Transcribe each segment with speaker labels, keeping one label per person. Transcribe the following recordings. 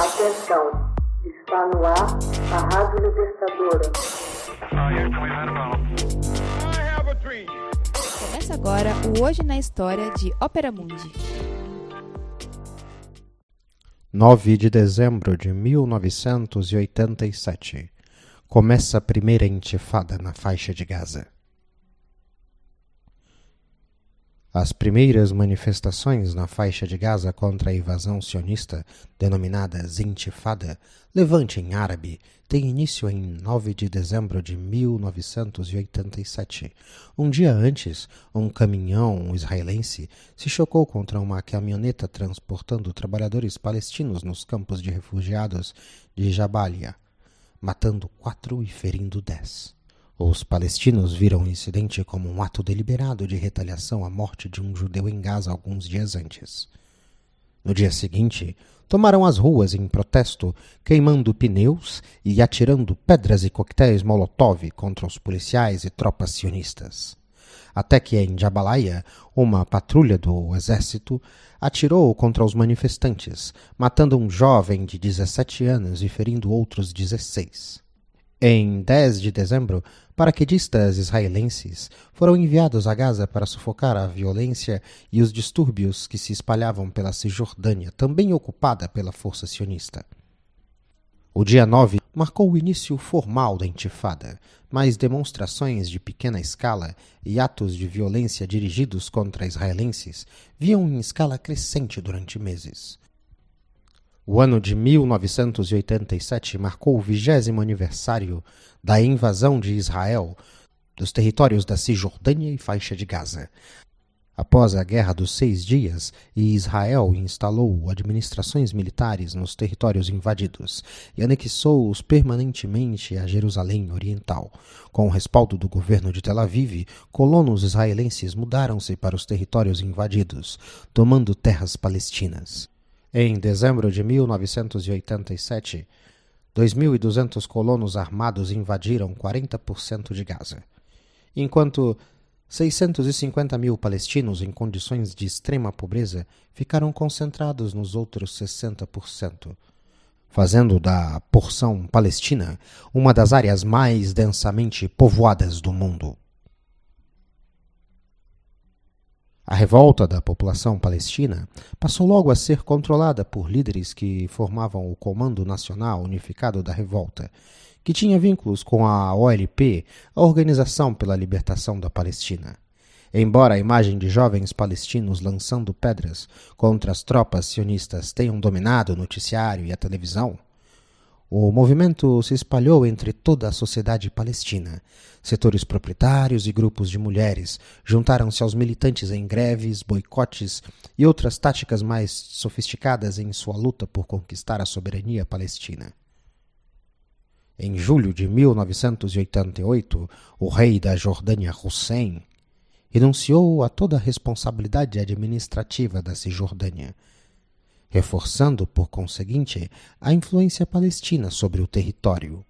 Speaker 1: Atenção, está no ar a Rádio Libertadora.
Speaker 2: Começa agora o Hoje na História de Ópera Mundi.
Speaker 3: 9 de dezembro de 1987. Começa a primeira intifada na faixa de Gaza. As primeiras manifestações na faixa de Gaza contra a invasão sionista, denominadas Intifada, levante em árabe, têm início em 9 de dezembro de 1987. Um dia antes, um caminhão israelense se chocou contra uma caminhoneta transportando trabalhadores palestinos nos campos de refugiados de Jabalia, matando quatro e ferindo dez. Os palestinos viram o incidente como um ato deliberado de retaliação à morte de um judeu em Gaza alguns dias antes. No dia seguinte, tomaram as ruas em protesto, queimando pneus e atirando pedras e coquetéis Molotov contra os policiais e tropas sionistas. Até que em Jabalaia, uma patrulha do exército atirou contra os manifestantes, matando um jovem de 17 anos e ferindo outros 16. Em 10 de dezembro, paraquedistas israelenses foram enviados a Gaza para sufocar a violência e os distúrbios que se espalhavam pela Cisjordânia, também ocupada pela força sionista. O dia 9 marcou o início formal da intifada, mas demonstrações de pequena escala e atos de violência dirigidos contra israelenses viam em escala crescente durante meses. O ano de 1987 marcou o vigésimo aniversário da invasão de Israel dos territórios da Cisjordânia e faixa de Gaza. Após a Guerra dos Seis Dias, Israel instalou administrações militares nos territórios invadidos e anexou-os permanentemente a Jerusalém Oriental. Com o respaldo do governo de Tel Aviv, colonos israelenses mudaram-se para os territórios invadidos, tomando terras palestinas. Em dezembro de 1987, 2.200 colonos armados invadiram 40% de Gaza, enquanto 650 mil palestinos em condições de extrema pobreza ficaram concentrados nos outros 60%, fazendo da porção palestina uma das áreas mais densamente povoadas do mundo. A revolta da população palestina passou logo a ser controlada por líderes que formavam o Comando Nacional Unificado da Revolta, que tinha vínculos com a OLP, a Organização pela Libertação da Palestina. Embora a imagem de jovens palestinos lançando pedras contra as tropas sionistas tenham dominado o noticiário e a televisão, o movimento se espalhou entre toda a sociedade palestina. Setores proprietários e grupos de mulheres juntaram-se aos militantes em greves, boicotes e outras táticas mais sofisticadas em sua luta por conquistar a soberania palestina. Em julho de 1988, o rei da Jordânia, Hussein, renunciou a toda a responsabilidade administrativa da Cisjordânia reforçando, por conseguinte, a influência palestina sobre o território.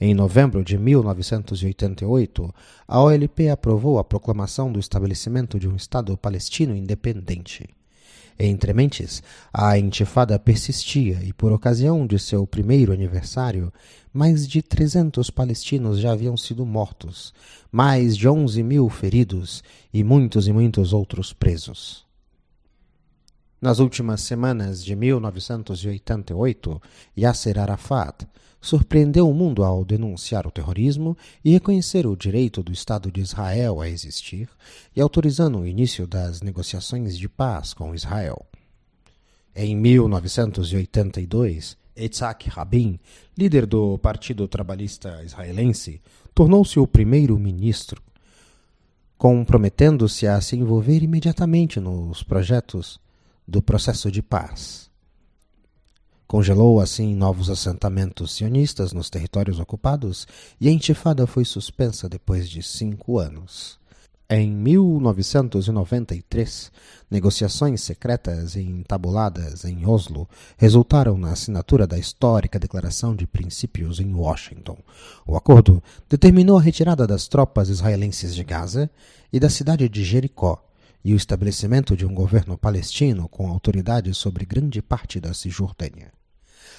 Speaker 3: Em novembro de 1988, a OLP aprovou a proclamação do estabelecimento de um Estado palestino independente. Entre mentes, a intifada persistia e, por ocasião de seu primeiro aniversário, mais de 300 palestinos já haviam sido mortos, mais de 11 mil feridos e muitos e muitos outros presos. Nas últimas semanas de 1988, Yasser Arafat surpreendeu o mundo ao denunciar o terrorismo e reconhecer o direito do Estado de Israel a existir e autorizando o início das negociações de paz com Israel. Em 1982, Yitzhak Rabin, líder do Partido Trabalhista Israelense, tornou-se o primeiro ministro, comprometendo-se a se envolver imediatamente nos projetos do processo de paz. Congelou assim novos assentamentos sionistas nos territórios ocupados e a intifada foi suspensa depois de cinco anos. Em 1993, negociações secretas e entabuladas em Oslo resultaram na assinatura da histórica Declaração de Princípios em Washington. O acordo determinou a retirada das tropas israelenses de Gaza e da cidade de Jericó, e o estabelecimento de um governo palestino com autoridade sobre grande parte da Cisjordânia.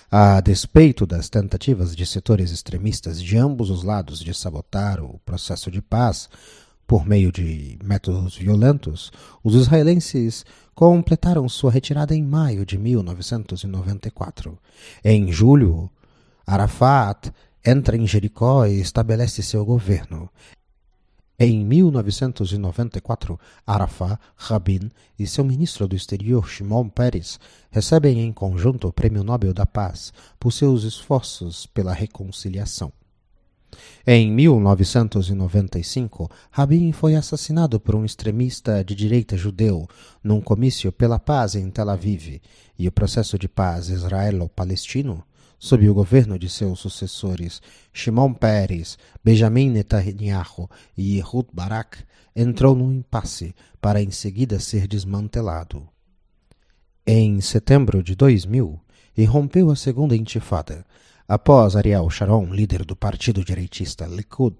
Speaker 3: A despeito das tentativas de setores extremistas de ambos os lados de sabotar o processo de paz por meio de métodos violentos, os israelenses completaram sua retirada em maio de 1994. Em julho, Arafat entra em Jericó e estabelece seu governo. Em 1994, Arafat, Rabin e seu ministro do exterior, Shimon Peres, recebem em conjunto o Prêmio Nobel da Paz por seus esforços pela reconciliação. Em 1995, Rabin foi assassinado por um extremista de direita judeu num comício pela paz em Tel Aviv, e o processo de paz israelo-palestino sob o governo de seus sucessores Shimon Peres, Benjamin Netanyahu e Ehud Barak, entrou num impasse para em seguida ser desmantelado. Em setembro de 2000, irrompeu a segunda intifada, após Ariel Sharon, líder do partido direitista Likud,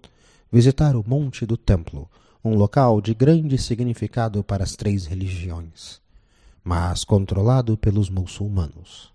Speaker 3: visitar o Monte do Templo, um local de grande significado para as três religiões, mas controlado pelos muçulmanos.